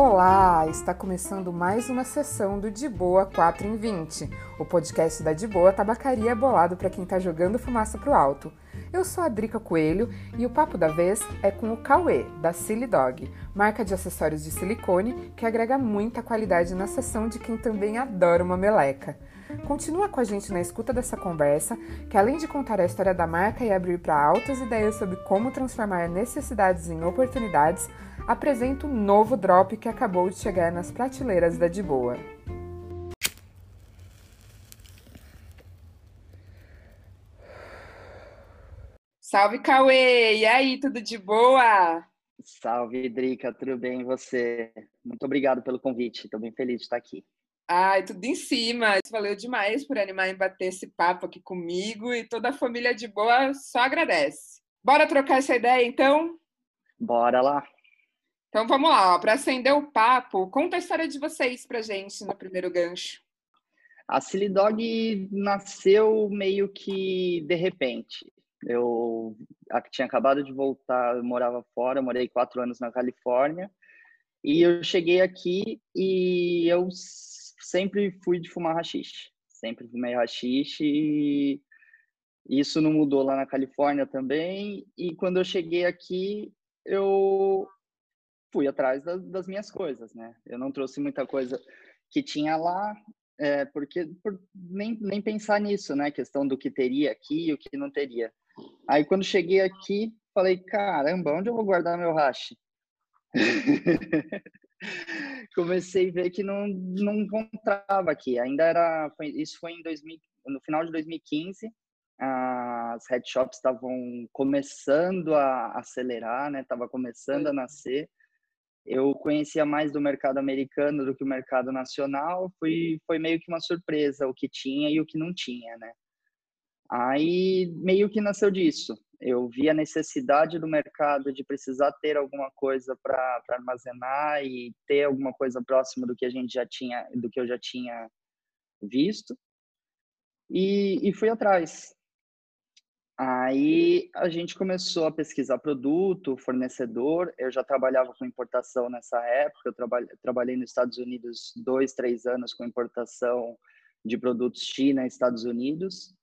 Olá, está começando mais uma sessão do De Boa 4 em 20, o podcast da De Boa Tabacaria bolado para quem está jogando fumaça pro alto. Eu sou a Drica Coelho e o papo da vez é com o Cauê, da Silly Dog, marca de acessórios de silicone que agrega muita qualidade na sessão de quem também adora uma meleca. Continua com a gente na escuta dessa conversa, que além de contar a história da marca e abrir para altas ideias sobre como transformar necessidades em oportunidades, apresenta um novo drop que acabou de chegar nas prateleiras da De Boa. Salve, Cauê! E aí, tudo de boa? Salve, Drica, tudo bem e você? Muito obrigado pelo convite, estou bem feliz de estar aqui. Ai, tudo em cima. Valeu demais por animar em bater esse papo aqui comigo e toda a família de boa só agradece. Bora trocar essa ideia então? Bora lá. Então vamos lá, para acender o papo, conta a história de vocês pra gente no primeiro gancho. A Silly Dog nasceu meio que de repente. Eu tinha acabado de voltar, eu morava fora, morei quatro anos na Califórnia, e eu cheguei aqui e eu sempre fui de fumar rachixe. Sempre fumei rachixe e isso não mudou lá na Califórnia também. E quando eu cheguei aqui, eu fui atrás das, das minhas coisas, né? Eu não trouxe muita coisa que tinha lá, é, porque por nem, nem pensar nisso, né? questão do que teria aqui e o que não teria. Aí quando cheguei aqui, falei, caramba, onde eu vou guardar meu hash? comecei a ver que não, não encontrava aqui. Ainda era, foi, isso foi em 2000, no final de 2015. As headshops estavam começando a acelerar, né? Tava começando a nascer. Eu conhecia mais do mercado americano do que o mercado nacional. Foi, foi meio que uma surpresa o que tinha e o que não tinha, né? Aí meio que nasceu disso eu vi a necessidade do mercado de precisar ter alguma coisa para armazenar e ter alguma coisa próxima do que a gente já tinha, do que eu já tinha visto. E, e fui atrás. Aí a gente começou a pesquisar produto, fornecedor. Eu já trabalhava com importação nessa época. Eu trabalhei, trabalhei nos Estados Unidos dois, três anos com importação de produtos China Estados Unidos.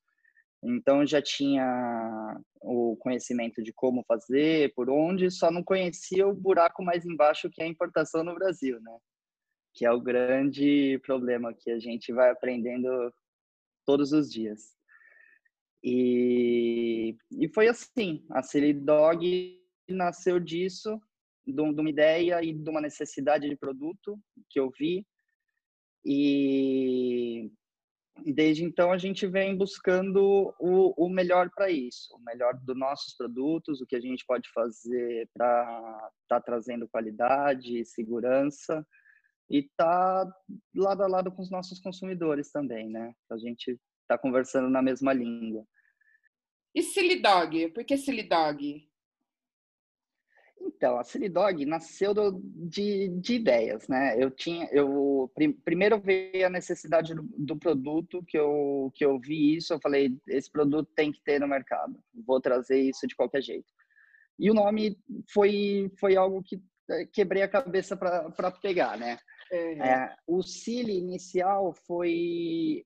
Então já tinha o conhecimento de como fazer, por onde, só não conhecia o buraco mais embaixo que é a importação no Brasil, né? Que é o grande problema que a gente vai aprendendo todos os dias. E, e foi assim, a Silly Dog nasceu disso, de uma ideia e de uma necessidade de produto que eu vi. E desde então a gente vem buscando o, o melhor para isso, o melhor dos nossos produtos, o que a gente pode fazer para estar tá trazendo qualidade, segurança e tá lado a lado com os nossos consumidores também, né? A gente tá conversando na mesma língua. E Silly Dog? Por que Silly Dog? Então, a Silly Dog nasceu do, de, de, ideias, né? Eu tinha, eu prim, primeiro veio a necessidade do, do, produto que eu que eu vi isso, eu falei, esse produto tem que ter no mercado, vou trazer isso de qualquer jeito. E o nome foi foi algo que eh, quebrei a cabeça para pegar, né? Uhum. É, o Silly inicial foi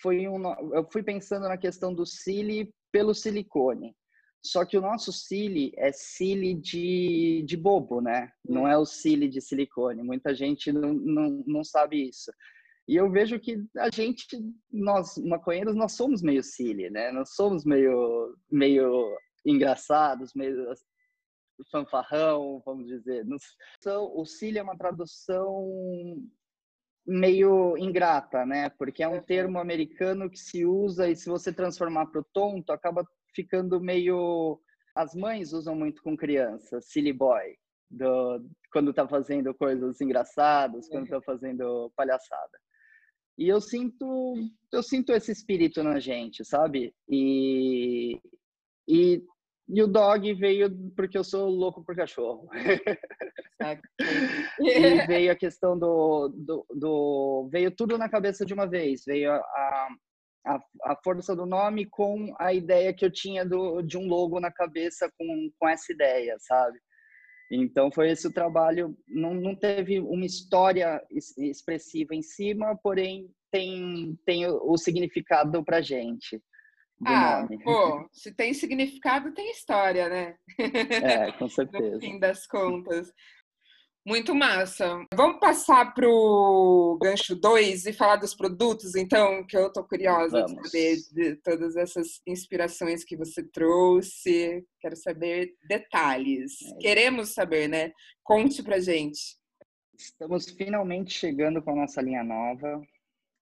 foi um, eu fui pensando na questão do Silly pelo silicone. Só que o nosso cile é cile de, de bobo, né? Não é o cile de silicone. Muita gente não, não, não sabe isso. E eu vejo que a gente, nós maconheiros, nós somos meio cile, né? Nós somos meio, meio engraçados, meio fanfarrão, vamos dizer. O cile é uma tradução meio ingrata, né? Porque é um termo americano que se usa e se você transformar para o tonto, acaba ficando meio. As mães usam muito com criança, silly boy, do... quando tá fazendo coisas engraçadas, quando tá fazendo palhaçada. E eu sinto, eu sinto esse espírito na gente, sabe? E, e, e o dog veio porque eu sou louco por cachorro. e veio a questão do, do, do, Veio tudo na cabeça de uma vez. Veio a, a a, a força do nome com a ideia que eu tinha do, de um logo na cabeça com, com essa ideia, sabe? Então foi esse o trabalho. Não, não teve uma história expressiva em cima, porém tem, tem o, o significado para gente. Ah, nome. pô, se tem significado, tem história, né? É, com certeza. no fim das contas. Muito massa. Vamos passar para o gancho 2 e falar dos produtos, então, que eu estou curiosa Vamos. de saber de todas essas inspirações que você trouxe. Quero saber detalhes. É. Queremos saber, né? Conte para gente. Estamos finalmente chegando com a nossa linha nova,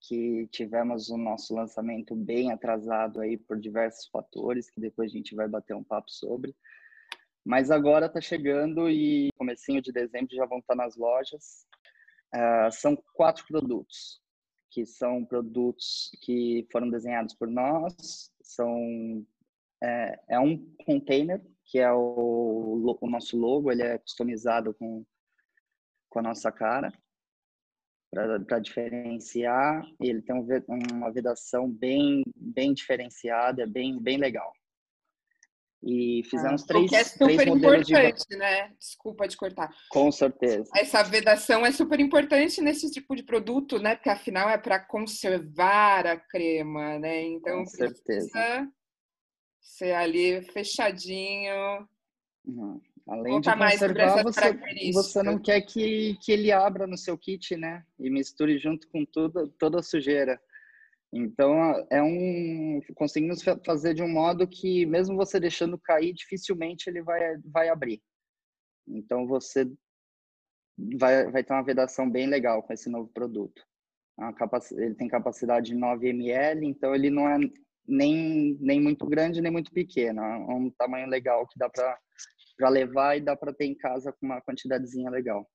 que tivemos o nosso lançamento bem atrasado aí por diversos fatores, que depois a gente vai bater um papo sobre. Mas agora está chegando e comecinho de dezembro já vão estar tá nas lojas. Uh, são quatro produtos, que são produtos que foram desenhados por nós. São é, é um container que é o, o, nosso logo, ele é customizado com, com a nossa cara para diferenciar. Ele tem um, uma vedação bem bem diferenciada, bem bem legal. E fizemos ah, três, é super três importante, de... né? Desculpa de cortar. Com certeza. Essa vedação é super importante nesse tipo de produto, né? Porque afinal é para conservar a crema, né? Então Com certeza. ser ali fechadinho. Uhum. Além de conservar, você, você não quer que, que ele abra no seu kit, né? E misture junto com tudo, toda a sujeira. Então, é um conseguimos fazer de um modo que mesmo você deixando cair, dificilmente ele vai vai abrir. Então, você vai vai ter uma vedação bem legal com esse novo produto. Ele tem capacidade de 9 ml, então ele não é nem nem muito grande nem muito pequeno, é um tamanho legal que dá para para levar e dá para ter em casa com uma quantidadezinha legal.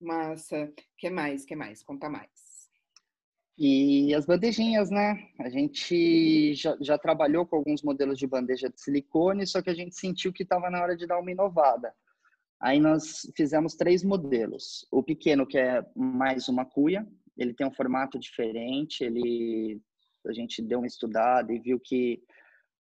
Massa. Que mais? Que mais? Conta mais. E as bandejinhas, né? A gente já, já, trabalhou com alguns modelos de bandeja de silicone, só que a gente sentiu que estava na hora de dar uma inovada. Aí nós fizemos três modelos. O pequeno, que é mais uma cuia, ele tem um formato diferente, ele a gente deu uma estudada e viu que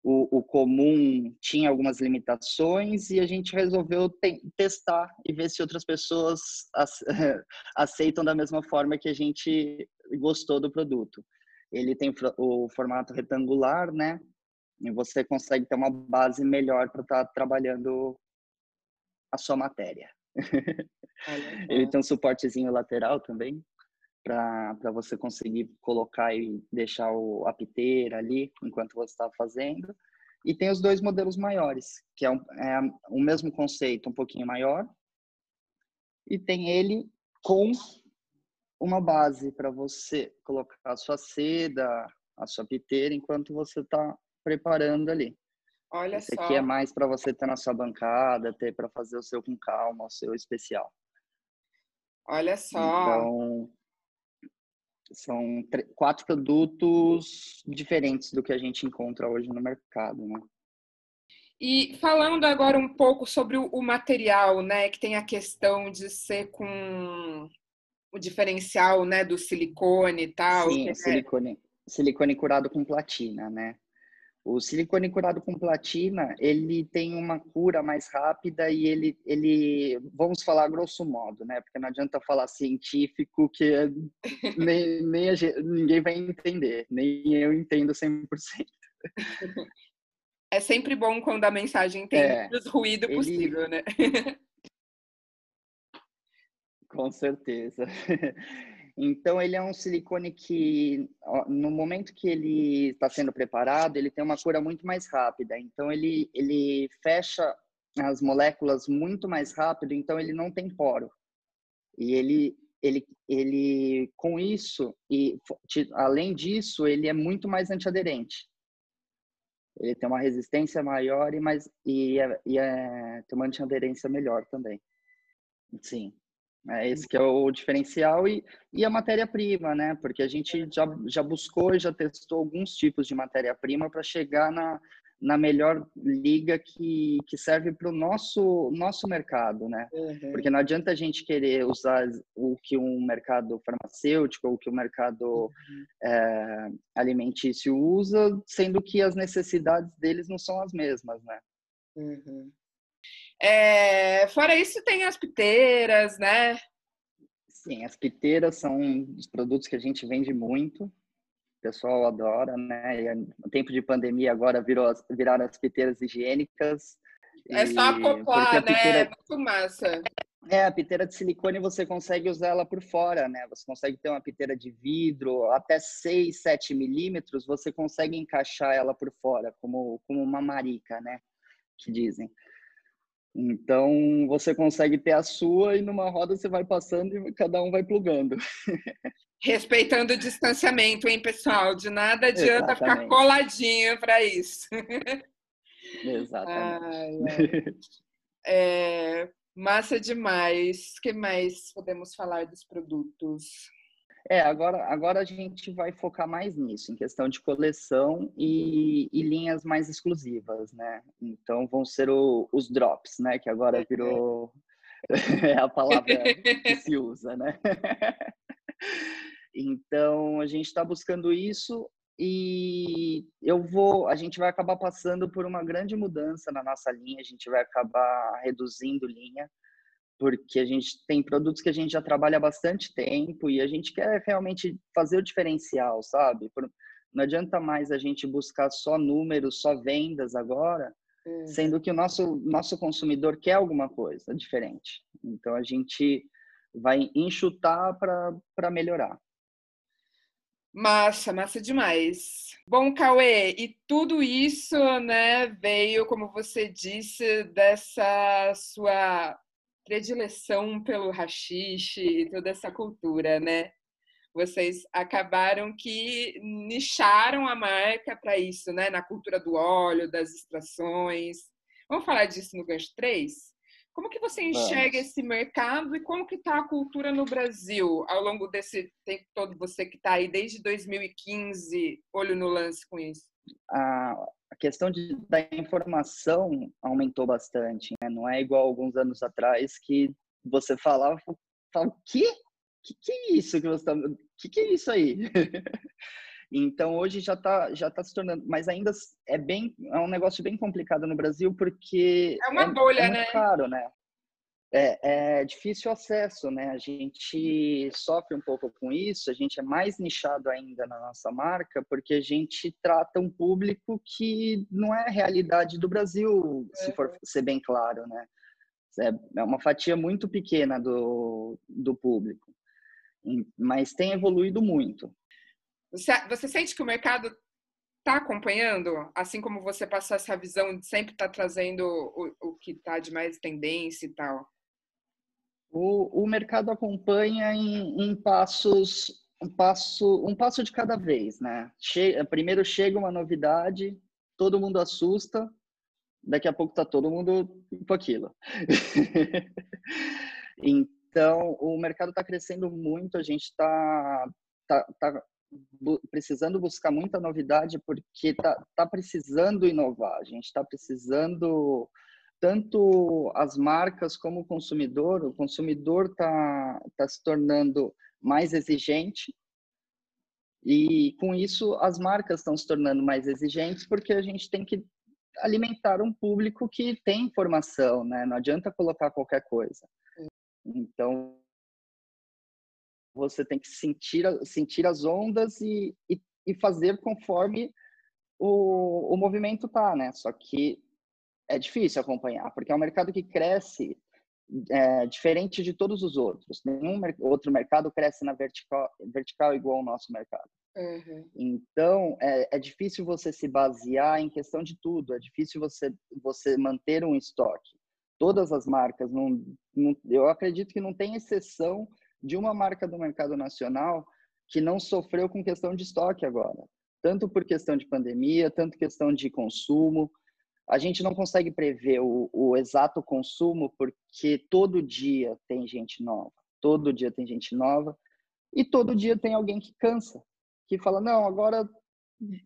o, o, comum tinha algumas limitações e a gente resolveu te testar e ver se outras pessoas aceitam da mesma forma que a gente gostou do produto. Ele tem o formato retangular, né? E você consegue ter uma base melhor para estar tá trabalhando a sua matéria. Ele tem um suportezinho lateral também para você conseguir colocar e deixar o, a piteira ali enquanto você está fazendo. E tem os dois modelos maiores, que é, um, é o mesmo conceito, um pouquinho maior. E tem ele com uma base para você colocar a sua seda, a sua piteira, enquanto você está preparando ali. Olha Esse só. aqui é mais para você ter na sua bancada, ter para fazer o seu com calma, o seu especial. Olha só. Então, são quatro produtos diferentes do que a gente encontra hoje no mercado, né? E falando agora um pouco sobre o material, né, que tem a questão de ser com o diferencial, né, do silicone e tal. Sim, é... silicone, silicone curado com platina, né? O silicone curado com platina, ele tem uma cura mais rápida e ele, ele vamos falar grosso modo, né? Porque não adianta falar científico que é, nem, nem gente, ninguém vai entender, nem eu entendo 100%. É sempre bom quando a mensagem tem é, menos ruído ele... possível, né? Com certeza. Então, ele é um silicone que, no momento que ele está sendo preparado, ele tem uma cura muito mais rápida. Então, ele, ele fecha as moléculas muito mais rápido, então ele não tem poro. E ele, ele, ele com isso, e além disso, ele é muito mais antiaderente. Ele tem uma resistência maior e, mais, e, é, e é, tem uma antiaderência melhor também. Sim. É esse que é o diferencial e, e a matéria-prima, né? Porque a gente já, já buscou e já testou alguns tipos de matéria-prima para chegar na, na melhor liga que, que serve para o nosso, nosso mercado, né? Uhum. Porque não adianta a gente querer usar o que um mercado farmacêutico ou que o mercado uhum. é, alimentício usa, sendo que as necessidades deles não são as mesmas, né? Uhum. É, fora isso, tem as piteiras, né? Sim, as piteiras são os produtos que a gente vende muito. O pessoal adora, né? E no tempo de pandemia agora virou, viraram as piteiras higiênicas. É só acoplar, né? Piteira... É muito massa. É, a piteira de silicone você consegue usar ela por fora, né? Você consegue ter uma piteira de vidro até 6, 7 milímetros, você consegue encaixar ela por fora, como, como uma marica, né? Que dizem. Então, você consegue ter a sua e numa roda você vai passando e cada um vai plugando. Respeitando o distanciamento, hein, pessoal? De nada adianta Exatamente. ficar coladinho para isso. Exatamente. Ai, ai. É, massa demais. O que mais podemos falar dos produtos? É, agora, agora a gente vai focar mais nisso, em questão de coleção e, e linhas mais exclusivas, né? Então vão ser o, os drops, né? Que agora virou é a palavra que se usa, né? então a gente está buscando isso e eu vou, a gente vai acabar passando por uma grande mudança na nossa linha, a gente vai acabar reduzindo linha porque a gente tem produtos que a gente já trabalha há bastante tempo e a gente quer realmente fazer o diferencial, sabe? Não adianta mais a gente buscar só números, só vendas agora, uhum. sendo que o nosso, nosso consumidor quer alguma coisa diferente. Então a gente vai enxutar para melhorar. Massa, massa demais. Bom, Cauê, e tudo isso, né, veio, como você disse, dessa sua predileção pelo rachixe e toda essa cultura, né? Vocês acabaram que nicharam a marca para isso, né? Na cultura do óleo, das extrações. Vamos falar disso no Gancho 3? Como que você enxerga esse mercado e como que está a cultura no Brasil ao longo desse tempo todo? Você que está aí desde 2015, olho no lance com isso. A, a questão de, da informação aumentou bastante. Né? Não é igual alguns anos atrás que você falava, falava o quê? Que que é isso que você está... Que que é isso aí? então hoje já está já tá se tornando, mas ainda é bem é um negócio bem complicado no Brasil porque é uma é, bolha, é muito né? caro, né? É, é difícil acesso, né? A gente sofre um pouco com isso, a gente é mais nichado ainda na nossa marca, porque a gente trata um público que não é a realidade do Brasil, se for é. ser bem claro, né? É, é uma fatia muito pequena do, do público, mas tem evoluído muito. Você, você sente que o mercado está acompanhando, assim como você passou essa visão de sempre estar tá trazendo o, o que está de mais tendência e tal? O, o mercado acompanha em, em passos, um passo, um passo de cada vez, né? Che primeiro chega uma novidade, todo mundo assusta, daqui a pouco tá todo mundo com aquilo. então, o mercado está crescendo muito, a gente está tá, tá precisando buscar muita novidade porque tá, tá precisando inovar, a gente está precisando tanto as marcas como o consumidor, o consumidor está tá se tornando mais exigente e com isso as marcas estão se tornando mais exigentes porque a gente tem que alimentar um público que tem informação, né? Não adianta colocar qualquer coisa. Então você tem que sentir sentir as ondas e, e, e fazer conforme o, o movimento tá, né? Só que é difícil acompanhar, porque é um mercado que cresce é, diferente de todos os outros. Nenhum outro mercado cresce na vertical, vertical igual ao nosso mercado. Uhum. Então, é, é, difícil você se basear em questão de tudo. É difícil você, você manter um estoque. Todas as marcas, não, não, eu acredito que não tem exceção de uma marca do mercado nacional que não sofreu com questão de estoque agora. Tanto por questão de pandemia, tanto questão de consumo a gente não consegue prever o, o, exato consumo porque todo dia tem gente nova, todo dia tem gente nova e todo dia tem alguém que cansa, que fala não, agora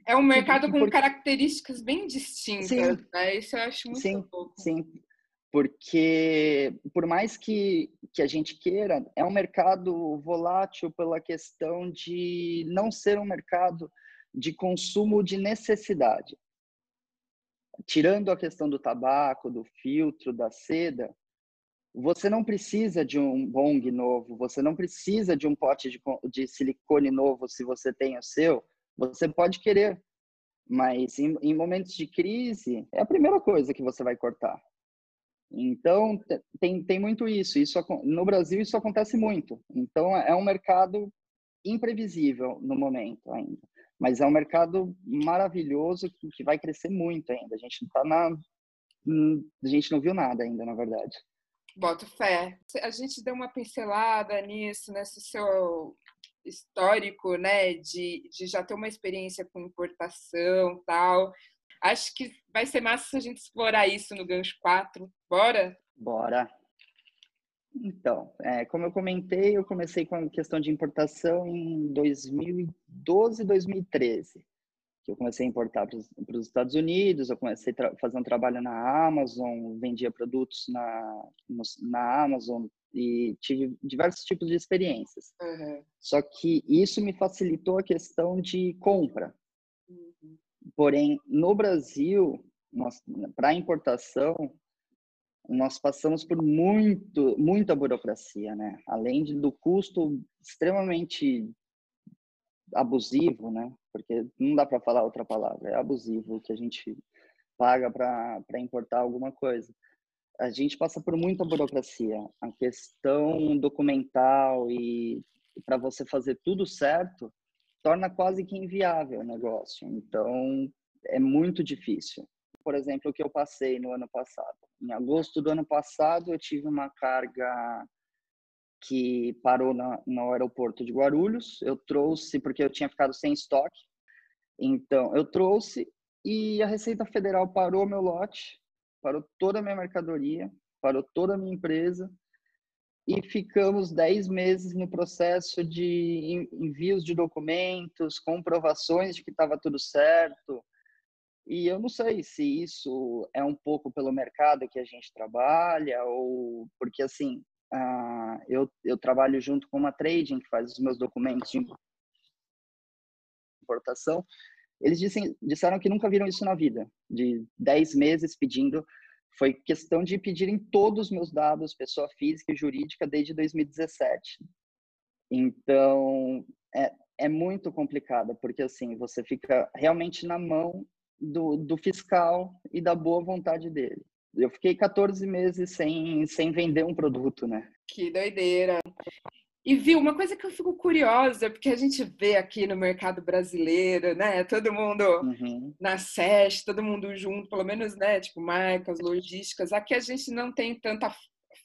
é um mercado com porque... características bem distintas, sim, né? Isso eu acho muito sim, Sim, porque por mais que, que a gente queira, é um mercado volátil pela questão de não ser um mercado de consumo de necessidade tirando a questão do tabaco, do filtro, da seda, você não precisa de um bong novo, você não precisa de um pote de, de silicone novo se você tem o seu. Você pode querer, mas em, em, momentos de crise é a primeira coisa que você vai cortar. Então tem, tem muito isso. Isso no Brasil isso acontece muito. Então é um mercado imprevisível no momento ainda, mas é um mercado maravilhoso que, que vai crescer muito ainda. A gente não tá na a gente não viu nada ainda, na verdade. Boto fé. A gente deu uma pincelada nisso, nesse seu histórico, né, de, de já ter uma experiência com importação tal. Acho que vai ser massa se a gente explorar isso no Gancho 4. Bora? Bora. Então, é, como eu comentei, eu comecei com a questão de importação em 2012, 2013 que eu comecei a importar para os Estados Unidos, eu comecei a fazer um trabalho na Amazon, vendia produtos na, na Amazon e tive diversos tipos de experiências. Uhum. Só que isso me facilitou a questão de compra. Uhum. Porém, no Brasil, para importação, nós passamos por muito, muita burocracia, né? Além do custo extremamente abusivo, né? Porque não dá para falar outra palavra, é abusivo que a gente paga para importar alguma coisa. A gente passa por muita burocracia. A questão documental e para você fazer tudo certo torna quase que inviável o negócio. Então, é muito difícil. Por exemplo, o que eu passei no ano passado. Em agosto do ano passado, eu tive uma carga que parou na, no aeroporto de Guarulhos. Eu trouxe, porque eu tinha ficado sem estoque. Então, eu trouxe e a Receita Federal parou meu lote, parou toda a minha mercadoria, parou toda a minha empresa e ficamos 10 meses no processo de envios de documentos, comprovações de que estava tudo certo. E eu não sei se isso é um pouco pelo mercado que a gente trabalha ou porque assim Uh, eu, eu trabalho junto com uma trading que faz os meus documentos de importação. Eles disseram que nunca viram isso na vida, de 10 meses pedindo. Foi questão de pedirem todos os meus dados, pessoa física e jurídica, desde 2017. Então, é, é muito complicado, porque assim, você fica realmente na mão do, do fiscal e da boa vontade dele eu fiquei 14 meses sem, sem vender um produto, né? Que doideira. E viu, uma coisa que eu fico curiosa, porque a gente vê aqui no mercado brasileiro, né? Todo mundo uhum. na SES, todo mundo junto, pelo menos, né? Tipo, marcas, logísticas. Aqui a gente não tem tanta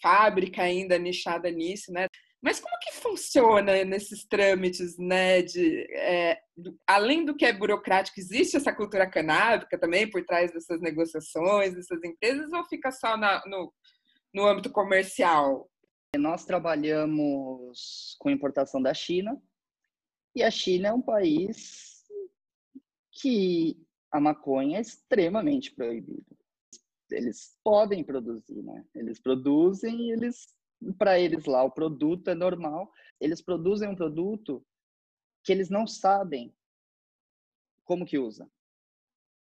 fábrica ainda nichada nisso, né? Mas como que funciona nesses trâmites, né? De, é, do, além do que é burocrático, existe essa cultura canábica também por trás dessas negociações, dessas empresas, ou fica só na, no, no âmbito comercial? Nós trabalhamos com importação da China, e a China é um país que a maconha é extremamente proibida. Eles podem produzir, né? Eles produzem e eles para eles lá o produto é normal. Eles produzem um produto que eles não sabem como que usa.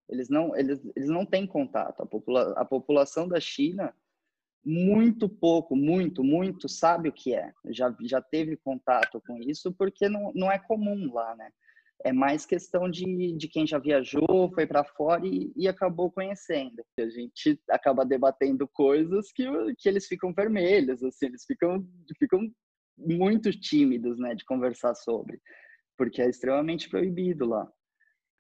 Eles não, eles, eles não têm contato. A, popula a população da China, muito pouco, muito, muito sabe o que é. Já, já teve contato com isso porque não, não é comum lá, né? É mais questão de, de quem já viajou, foi para fora e, e, acabou conhecendo. A gente acaba debatendo coisas que, que eles ficam vermelhos, assim, eles ficam, ficam muito tímidos, né, de conversar sobre, porque é extremamente proibido lá.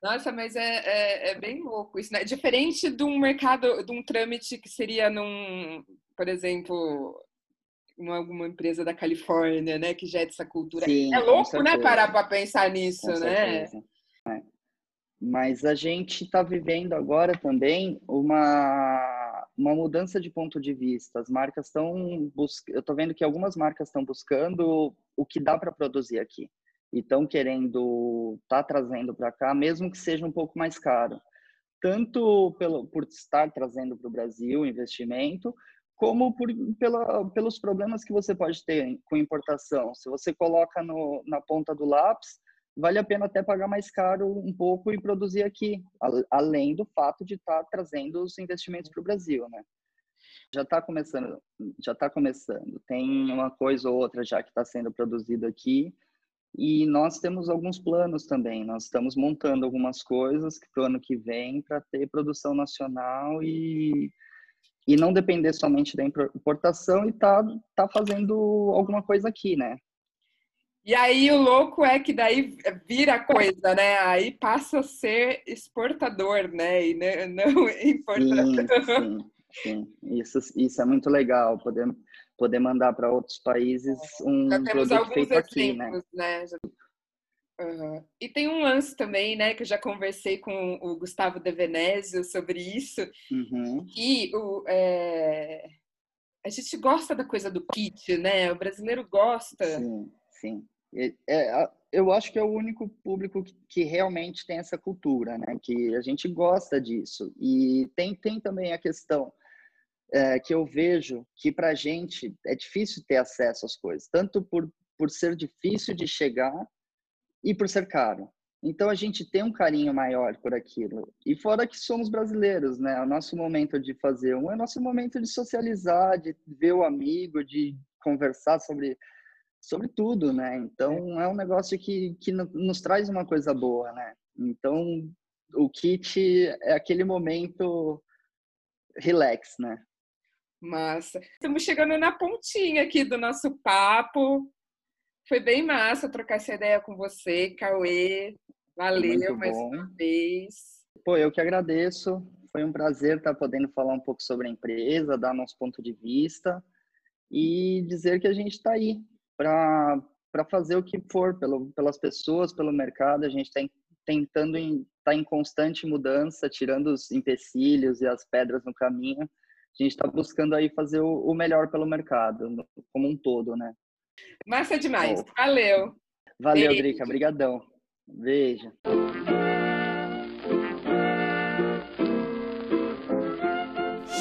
Nossa, mas é, é, é, bem louco isso, né? Diferente de um mercado, de um trâmite que seria num, por exemplo, em alguma empresa da Califórnia, né, que já é dessa cultura. Sim, é louco, né, parar para pensar nisso, com né? É. Mas a gente está vivendo agora também uma, uma mudança de ponto de vista. As marcas estão buscando. Eu estou vendo que algumas marcas estão buscando o que dá para produzir aqui e estão querendo tá trazendo para cá, mesmo que seja um pouco mais caro. Tanto pelo, por estar trazendo para o Brasil investimento, como por, pela, pelos problemas que você pode ter com importação. Se você coloca no, na ponta do lápis, vale a pena até pagar mais caro um pouco e produzir aqui, além do fato de estar tá trazendo os investimentos para o Brasil, né? Já está começando, já está começando. Tem uma coisa ou outra já que está sendo produzido aqui e nós temos alguns planos também. Nós estamos montando algumas coisas para o ano que vem para ter produção nacional e e não depender somente da importação e tá, tá fazendo alguma coisa aqui, né? E aí o louco é que daí vira coisa, né? Aí passa a ser exportador, né? E não importador. Sim, sim, sim. Isso, isso é muito legal, poder, poder mandar para outros países um Já temos produto alguns feito aqui, né? né? Uhum. E tem um lance também, né, que eu já conversei com o Gustavo De Venezio sobre isso, uhum. que o, é... a gente gosta da coisa do kit, né? O brasileiro gosta. Sim, sim. É, eu acho que é o único público que, que, realmente tem essa cultura, né? Que a gente gosta disso. E tem, tem também a questão é, que eu vejo que para a gente é difícil ter acesso às coisas, tanto por, por ser difícil de chegar e por ser caro. Então a gente tem um carinho maior por aquilo. E fora que somos brasileiros, né? O nosso momento de fazer um é o nosso momento de socializar, de ver o amigo, de conversar sobre sobre tudo, né? Então é um negócio que que nos traz uma coisa boa, né? Então o kit é aquele momento relax, né? Massa. Estamos chegando na pontinha aqui do nosso papo. Foi bem massa trocar essa ideia com você, Cauê. Valeu mais uma vez. Pô, eu que agradeço. Foi um prazer estar podendo falar um pouco sobre a empresa, dar nosso ponto de vista e dizer que a gente está aí para para fazer o que for pelo, pelas pessoas, pelo mercado. A gente está tentando estar em, tá em constante mudança, tirando os empecilhos e as pedras no caminho. A gente está buscando aí fazer o, o melhor pelo mercado, como um todo, né? Massa demais. Oh. Valeu. Valeu, Beijo. Drica. Obrigadão. Beijo.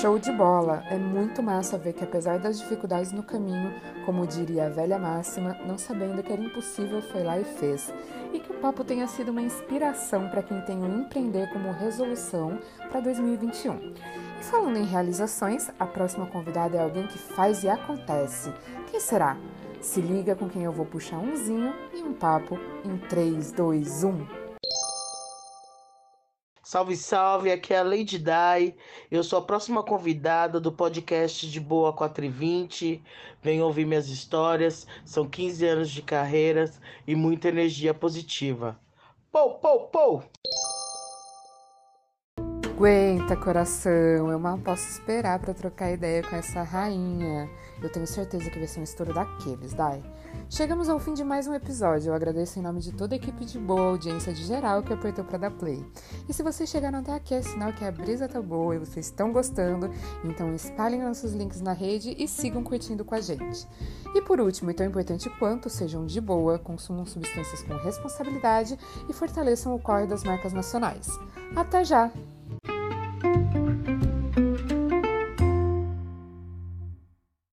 Show de bola! É muito massa ver que, apesar das dificuldades no caminho, como diria a velha máxima, não sabendo que era impossível, foi lá e fez. E que o papo tenha sido uma inspiração para quem tem o empreender como resolução para 2021. E falando em realizações, a próxima convidada é alguém que faz e acontece. Quem será? Se liga com quem eu vou puxar umzinho e um papo em 3, 2, 1. Salve, salve, aqui é a Lady Dai. Eu sou a próxima convidada do podcast de Boa 420. Venham ouvir minhas histórias. São 15 anos de carreiras e muita energia positiva. Pou, pou, pou! Aguenta, coração. Eu mal posso esperar para trocar ideia com essa rainha. Eu tenho certeza que vai ser um estouro daqueles, Dai. Chegamos ao fim de mais um episódio. Eu agradeço em nome de toda a equipe de boa audiência de geral que apertou para dar play. E se vocês chegaram até aqui, é sinal que a brisa tá boa e vocês estão gostando. Então espalhem nossos links na rede e sigam curtindo com a gente. E por último, e tão importante quanto, sejam de boa, consumam substâncias com responsabilidade e fortaleçam o corre das marcas nacionais. Até já!